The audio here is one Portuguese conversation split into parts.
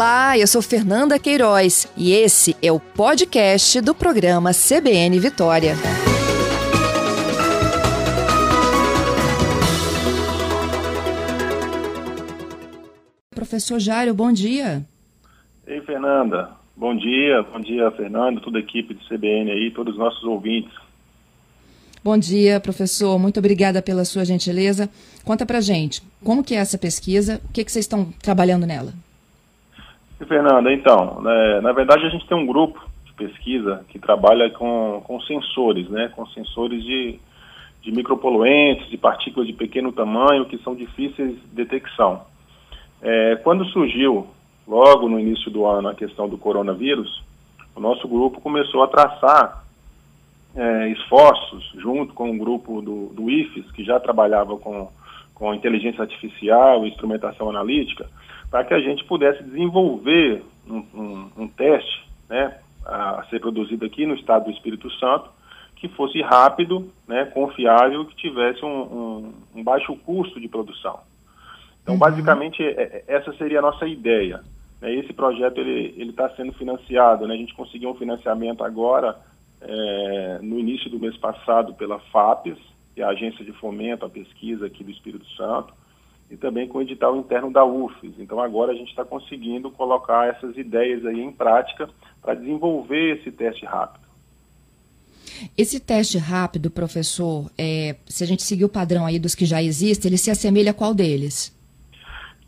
Olá, eu sou Fernanda Queiroz e esse é o podcast do programa CBN Vitória. Professor Jário, bom dia. Ei, Fernanda. Bom dia, bom dia, Fernando, toda a equipe do CBN aí, todos os nossos ouvintes. Bom dia, professor. Muito obrigada pela sua gentileza. Conta pra gente, como que é essa pesquisa? O que, que vocês estão trabalhando nela? Fernanda, então, né, na verdade a gente tem um grupo de pesquisa que trabalha com, com sensores, né, com sensores de, de micropoluentes, de partículas de pequeno tamanho que são difíceis de detecção. É, quando surgiu, logo no início do ano, a questão do coronavírus, o nosso grupo começou a traçar é, esforços, junto com o grupo do, do IFES, que já trabalhava com, com inteligência artificial e instrumentação analítica, para que a gente pudesse desenvolver um, um, um teste né, a ser produzido aqui no estado do Espírito Santo, que fosse rápido, né, confiável, que tivesse um, um baixo custo de produção. Então, uhum. basicamente, é, é, essa seria a nossa ideia. Né? Esse projeto ele está sendo financiado. Né? A gente conseguiu um financiamento agora, é, no início do mês passado, pela FAPES, que é a Agência de Fomento à Pesquisa aqui do Espírito Santo, e também com o edital interno da UFES. Então, agora a gente está conseguindo colocar essas ideias aí em prática para desenvolver esse teste rápido. Esse teste rápido, professor, é, se a gente seguir o padrão aí dos que já existem, ele se assemelha a qual deles?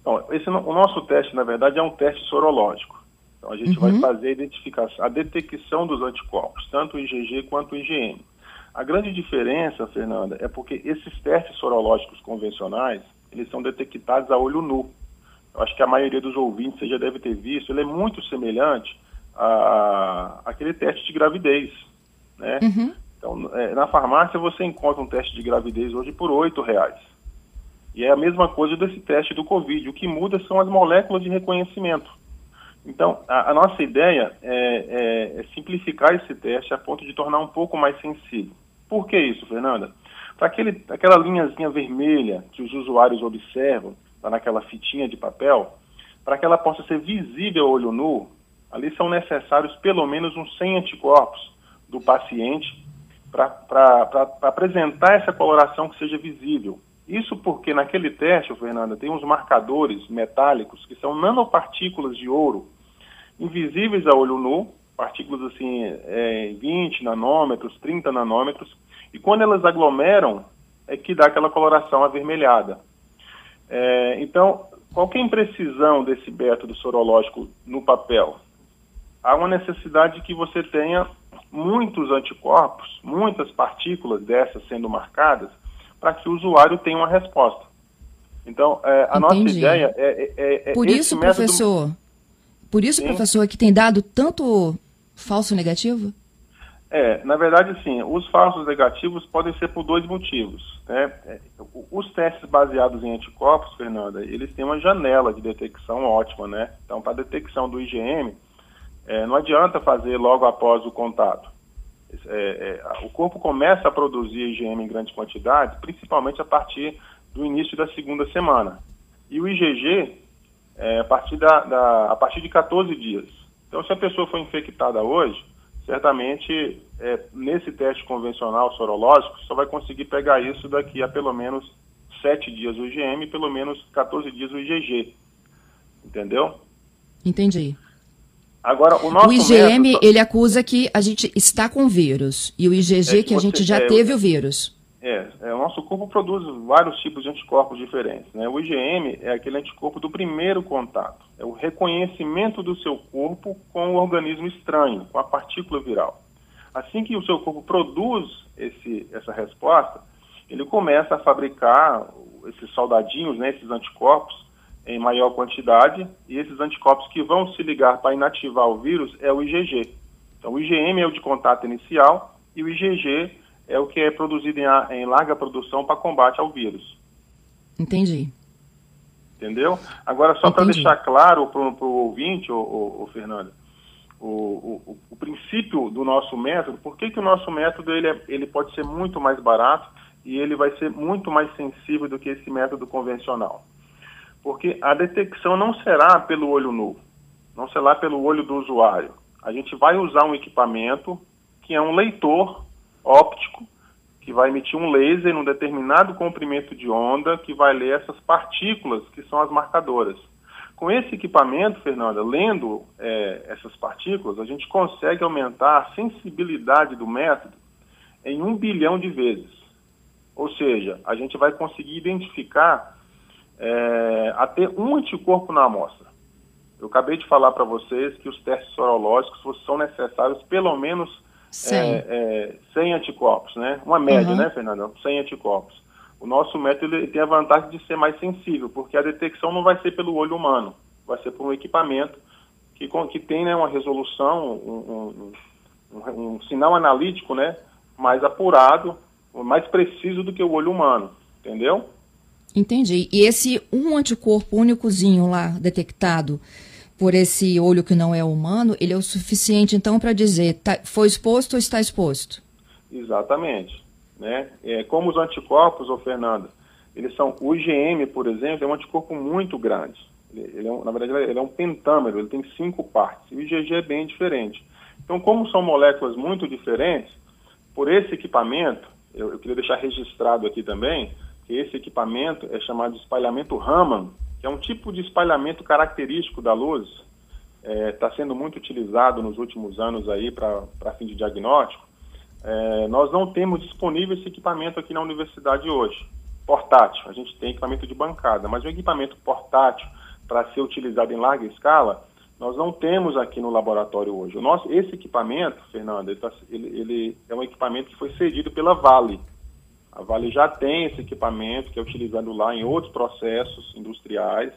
Então, esse, o nosso teste, na verdade, é um teste sorológico. Então, a gente uhum. vai fazer a identificação, a detecção dos anticorpos, tanto o IgG quanto o IgM. A grande diferença, Fernanda, é porque esses testes sorológicos convencionais, eles são detectados a olho nu. Eu acho que a maioria dos ouvintes você já deve ter visto, ele é muito semelhante a, aquele teste de gravidez, né? Uhum. Então, é, na farmácia você encontra um teste de gravidez hoje por oito reais. E é a mesma coisa desse teste do Covid. O que muda são as moléculas de reconhecimento. Então, a, a nossa ideia é, é, é, simplificar esse teste a ponto de tornar um pouco mais sensível. Por que isso, Fernanda? Para aquela linhazinha vermelha que os usuários observam, tá naquela fitinha de papel, para que ela possa ser visível a olho nu, ali são necessários pelo menos uns 100 anticorpos do paciente para apresentar essa coloração que seja visível. Isso porque naquele teste, Fernanda, tem uns marcadores metálicos que são nanopartículas de ouro, invisíveis a olho nu, partículas assim, é, 20 nanômetros, 30 nanômetros, e quando elas aglomeram, é que dá aquela coloração avermelhada. É, então, qual é a imprecisão desse método sorológico no papel? Há uma necessidade de que você tenha muitos anticorpos, muitas partículas dessas sendo marcadas, para que o usuário tenha uma resposta. Então, é, a Entendi. nossa ideia é, é, é Por isso, método... professor, por isso, Sim. professor, que tem dado tanto falso negativo? É, na verdade, sim. Os falsos negativos podem ser por dois motivos. Né? É, os testes baseados em anticorpos, Fernanda, eles têm uma janela de detecção ótima, né? Então, para a detecção do IgM, é, não adianta fazer logo após o contato é, é, o corpo começa a produzir IgM em grande quantidade, principalmente a partir do início da segunda semana. E o IgG é, a, partir da, da, a partir de 14 dias. Então, se a pessoa foi infectada hoje, certamente é, nesse teste convencional sorológico, só vai conseguir pegar isso daqui a pelo menos 7 dias o IgM e pelo menos 14 dias o IgG. Entendeu? Entendi. Agora, o nosso o IgM, método... ele acusa que a gente está com vírus. E o IgG, é que, que a gente já é, teve o vírus. É, é, o nosso corpo produz vários tipos de anticorpos diferentes. Né? O IgM é aquele anticorpo do primeiro contato. É o reconhecimento do seu corpo com o organismo estranho, com a partícula viral. Assim que o seu corpo produz esse, essa resposta, ele começa a fabricar esses soldadinhos, né, esses anticorpos, em maior quantidade e esses anticorpos que vão se ligar para inativar o vírus é o IgG. Então, o IgM é o de contato inicial e o IgG é o que é produzido em, em larga produção para combate ao vírus. Entendi. Entendeu? Agora, só para deixar claro para o ouvinte, o, Fernando, o, o, o, princípio do nosso método, por que, que o nosso método ele, é, ele pode ser muito mais barato e ele vai ser muito mais sensível do que esse método convencional? porque a detecção não será pelo olho nu. não ser lá pelo olho do usuário. A gente vai usar um equipamento que é um leitor óptico que vai emitir um laser num determinado comprimento de onda que vai ler essas partículas que são as marcadoras. Com esse equipamento, Fernanda, lendo é, essas partículas, a gente consegue aumentar a sensibilidade do método em um bilhão de vezes. Ou seja, a gente vai conseguir identificar é, até um anticorpo na amostra. Eu acabei de falar para vocês que os testes sorológicos são necessários pelo menos 100, é, é, 100 anticorpos, né? Uma média, uhum. né, Fernanda? 100 anticorpos. O nosso método ele tem a vantagem de ser mais sensível, porque a detecção não vai ser pelo olho humano, vai ser por um equipamento que, que tem né, uma resolução, um, um, um, um sinal analítico né, mais apurado, mais preciso do que o olho humano, entendeu? Entendi. E esse um anticorpo únicozinho lá detectado, por esse olho que não é humano, ele é o suficiente então para dizer tá, foi exposto ou está exposto? Exatamente. Né? É, como os anticorpos, ô Fernanda, eles são, o IgM, por exemplo, é um anticorpo muito grande. Ele, ele é um, na verdade, ele é um pentâmero, ele tem cinco partes. E o IgG é bem diferente. Então, como são moléculas muito diferentes, por esse equipamento, eu, eu queria deixar registrado aqui também, que esse equipamento é chamado de espalhamento Raman, que é um tipo de espalhamento característico da luz, está é, tá sendo muito utilizado nos últimos anos aí para fim de diagnóstico. É, nós não temos disponível esse equipamento aqui na universidade hoje, portátil. A gente tem equipamento de bancada, mas um equipamento portátil para ser utilizado em larga escala, nós não temos aqui no laboratório hoje. O nosso, esse equipamento, Fernando, ele, tá, ele, ele é um equipamento que foi cedido pela Vale. A Vale já tem esse equipamento que é utilizado lá em outros processos industriais.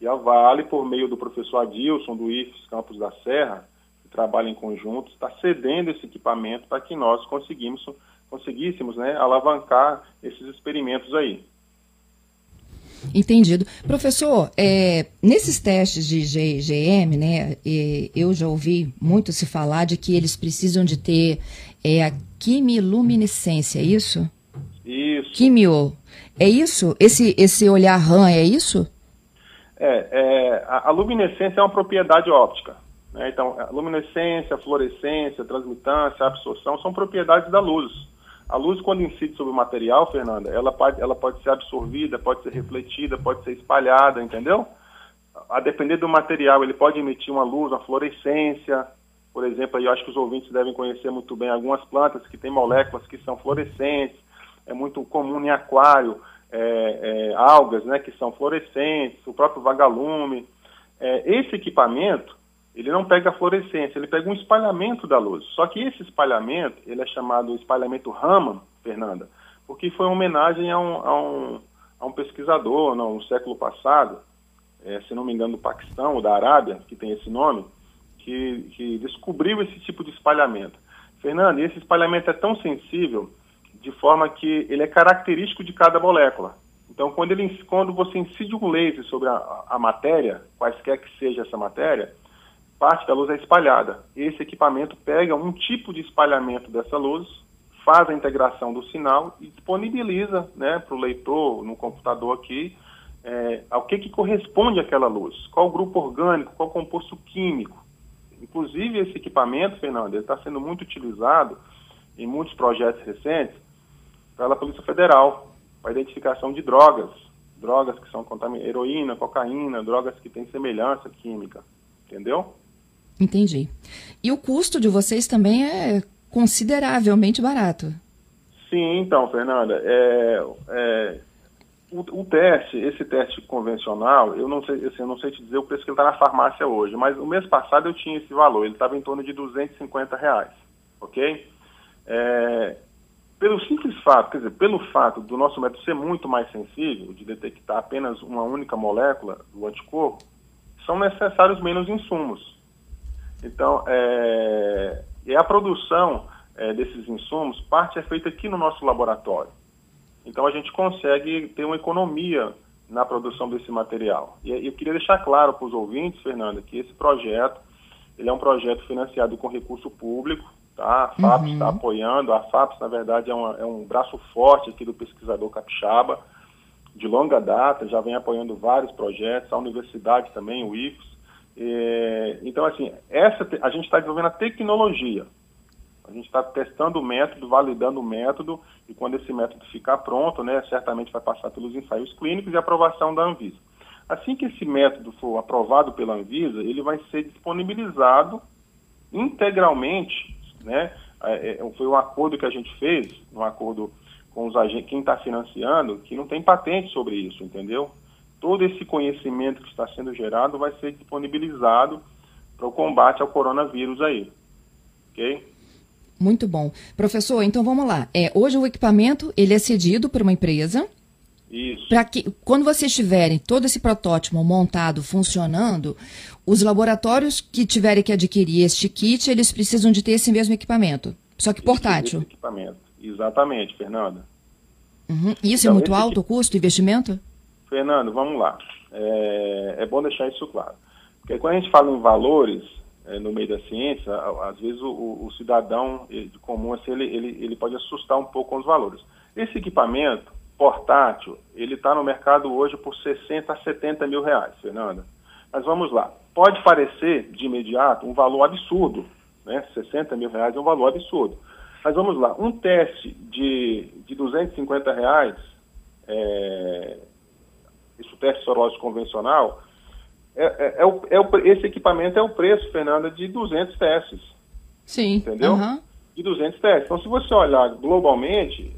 E a Vale, por meio do professor Adilson, do IFES Campos da Serra, que trabalha em conjunto, está cedendo esse equipamento para que nós conseguimos, conseguíssemos né, alavancar esses experimentos aí. Entendido. Professor, é, nesses testes de GM, né, eu já ouvi muito se falar de que eles precisam de ter é, a quimiluminescência, é isso? Isso. Quimio. É isso? Esse, esse olhar RAM é isso? É, é a, a, luminescência é uma propriedade óptica. Né? Então, a luminescência, a fluorescência, a transmitância, a absorção são propriedades da luz. A luz, quando incide sobre o material, Fernanda, ela pode, ela pode ser absorvida, pode ser refletida, pode ser espalhada, entendeu? A depender do material, ele pode emitir uma luz, uma fluorescência. Por exemplo, eu acho que os ouvintes devem conhecer muito bem algumas plantas que têm moléculas que são fluorescentes é muito comum em aquário, é, é, algas, né, que são fluorescentes, o próprio vagalume. É, esse equipamento, ele não pega a fluorescência, ele pega um espalhamento da luz. Só que esse espalhamento, ele é chamado espalhamento Raman, Fernanda, porque foi uma homenagem a um, a um, a um pesquisador no século passado, é, se não me engano, do Paquistão ou da Arábia, que tem esse nome, que, que descobriu esse tipo de espalhamento. Fernanda, esse espalhamento é tão sensível de forma que ele é característico de cada molécula. Então, quando, ele, quando você incide um laser sobre a, a matéria, quaisquer que seja essa matéria, parte da luz é espalhada. Esse equipamento pega um tipo de espalhamento dessa luz, faz a integração do sinal e disponibiliza né, para o leitor, no computador aqui, é, ao que, que corresponde àquela luz, qual grupo orgânico, qual composto químico. Inclusive, esse equipamento, Fernando, está sendo muito utilizado em muitos projetos recentes pela Polícia Federal para identificação de drogas, drogas que são contaminadas, heroína, cocaína, drogas que têm semelhança química, entendeu? Entendi. E o custo de vocês também é consideravelmente barato. Sim, então, Fernanda, é, é o, o, teste, esse teste convencional, eu não sei, assim, eu não sei te dizer o preço que ele está na farmácia hoje, mas o mês passado eu tinha esse valor, ele estava em torno de 250 reais, ok? É, pelo simples fato, quer dizer, pelo fato do nosso método ser muito mais sensível, de detectar apenas uma única molécula do anticorpo, são necessários menos insumos. Então, é, e a produção é, desses insumos, parte é feita aqui no nosso laboratório. Então, a gente consegue ter uma economia na produção desse material. E eu queria deixar claro para os ouvintes, Fernanda, que esse projeto ele é um projeto financiado com recurso público, Tá? A FAPES está uhum. apoiando. A FAPES, na verdade, é, uma, é, um braço forte aqui do pesquisador capixaba, de longa data, já vem apoiando vários projetos, a universidade também, o IFES. É, então, assim, essa, a gente está desenvolvendo a tecnologia. A gente está testando o método, validando o método, e quando esse método ficar pronto, né, certamente vai passar pelos ensaios clínicos e aprovação da Anvisa. Assim que esse método for aprovado pela Anvisa, ele vai ser disponibilizado integralmente, né? É, é, foi um acordo que a gente fez, um acordo com os agentes, quem está financiando, que não tem patente sobre isso, entendeu? Todo esse conhecimento que está sendo gerado vai ser disponibilizado para o combate ao coronavírus aí, ok? Muito bom. Professor, então vamos lá. É, hoje o equipamento ele é cedido por uma empresa. Isso. Para que, quando vocês tiverem todo esse protótipo montado, funcionando, os laboratórios que tiverem que adquirir este kit, eles precisam de ter esse mesmo equipamento, só que portátil. Esse equipamento. Exatamente, Fernanda. Uhum. Isso é então, é muito alto o custo, investimento? Fernando, vamos lá. É, é bom deixar isso claro. Porque quando a gente fala em valores, é, no meio da ciência, às vezes o, o cidadão comum assim, ele, ele, ele pode assustar um pouco com os valores. Esse equipamento portátil, ele está no mercado hoje por 60 a 70 mil reais, Fernanda. Mas vamos lá. Pode parecer, de imediato, um valor absurdo. Né? 60 mil reais é um valor absurdo. Mas vamos lá. Um teste de, de 250 reais, é, isso teste sorológico convencional, é, é, é, o, é o, esse equipamento é o preço, Fernanda, de 200 testes. Sim. Entendeu? Uhum. De 200 testes. Então, se você olhar globalmente,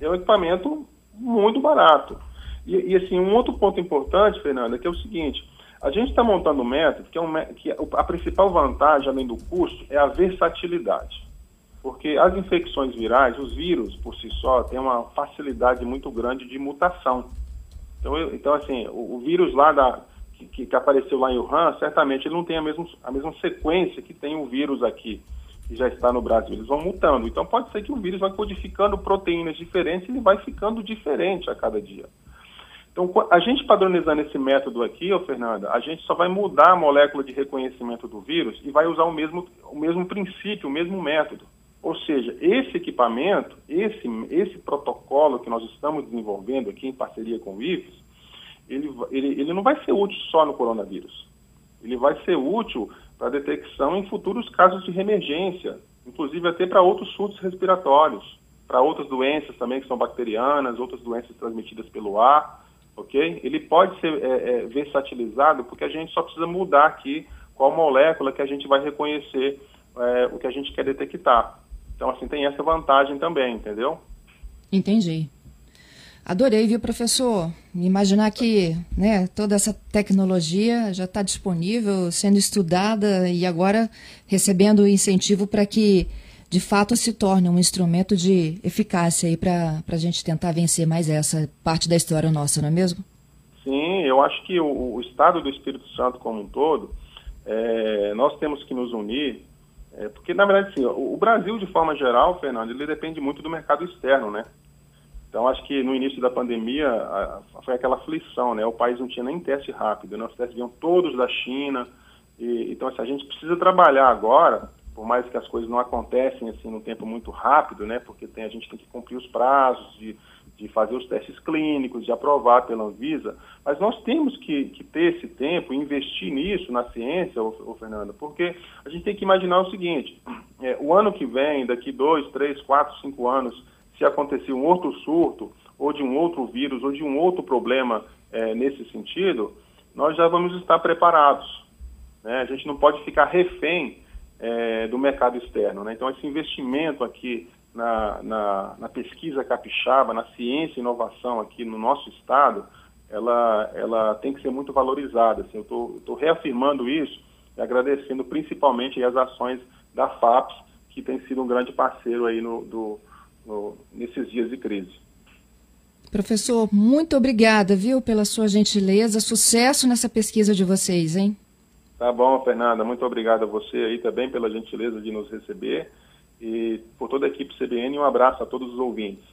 é um equipamento muito barato. E, e assim, um outro ponto importante, Fernanda, que é o seguinte: a gente está montando um método que, é um, que a principal vantagem, além do custo, é a versatilidade. Porque as infecções virais, os vírus por si só, têm uma facilidade muito grande de mutação. Então, eu, então assim, o, o vírus lá da, que, que, apareceu lá em Wuhan, certamente ele não tem a mesma, a mesma sequência que tem o vírus aqui, que já está no Brasil. Eles vão mutando. Então pode ser que o vírus vai codificando proteínas diferentes e ele vai ficando diferente a cada dia. Então, a gente padronizando esse método aqui, ô Fernanda, a gente só vai mudar a molécula de reconhecimento do vírus e vai usar o mesmo, o mesmo princípio, o mesmo método. Ou seja, esse equipamento, esse, esse protocolo que nós estamos desenvolvendo aqui em parceria com o IFES, ele, ele, ele não vai ser útil só no coronavírus. Ele vai ser útil para detecção em futuros casos de reemergência, inclusive até para outros surtos respiratórios, para outras doenças também que são bacterianas, outras doenças transmitidas pelo ar, ok? Ele pode ser é, é, versatilizado porque a gente só precisa mudar aqui qual molécula que a gente vai reconhecer é, o que a gente quer detectar. Então, assim, tem essa vantagem também, entendeu? Entendi. Adorei, viu, professor? Imaginar que né, toda essa tecnologia já está disponível, sendo estudada e agora recebendo incentivo para que, de fato, se torne um instrumento de eficácia para a gente tentar vencer mais essa parte da história nossa, não é mesmo? Sim, eu acho que o, o Estado do Espírito Santo como um todo, é, nós temos que nos unir, é, porque, na verdade, o, o Brasil, de forma geral, Fernando, ele depende muito do mercado externo, né? Então, acho que no início da pandemia a, a, foi aquela aflição, né? O país não tinha nem teste rápido, né? Os testes vinham todos da China. E, então, assim, a gente precisa trabalhar agora, por mais que as coisas não acontecem assim num tempo muito rápido, né? Porque tem, a gente tem que cumprir os prazos de, de fazer os testes clínicos, de aprovar pela Anvisa. Mas nós temos que, que ter esse tempo, investir nisso, na ciência, ô, ô Fernanda, porque a gente tem que imaginar o seguinte: é, o ano que vem, daqui dois, três, quatro, cinco anos se acontecer um outro surto, ou de um outro vírus, ou de um outro problema é, nesse sentido, nós já vamos estar preparados. Né? A gente não pode ficar refém é, do mercado externo. Né? Então, esse investimento aqui na, na, na, pesquisa capixaba, na ciência e inovação aqui no nosso estado, ela, ela tem que ser muito valorizada. Assim, eu estou reafirmando isso e agradecendo principalmente as ações da FAPS, que tem sido um grande parceiro aí no, do, no, nesses dias de crise. Professor, muito obrigada, viu, pela sua gentileza. Sucesso nessa pesquisa de vocês, hein? Tá bom, Fernanda. Muito obrigado a você aí também pela gentileza de nos receber e por toda a equipe CBN. Um abraço a todos os ouvintes.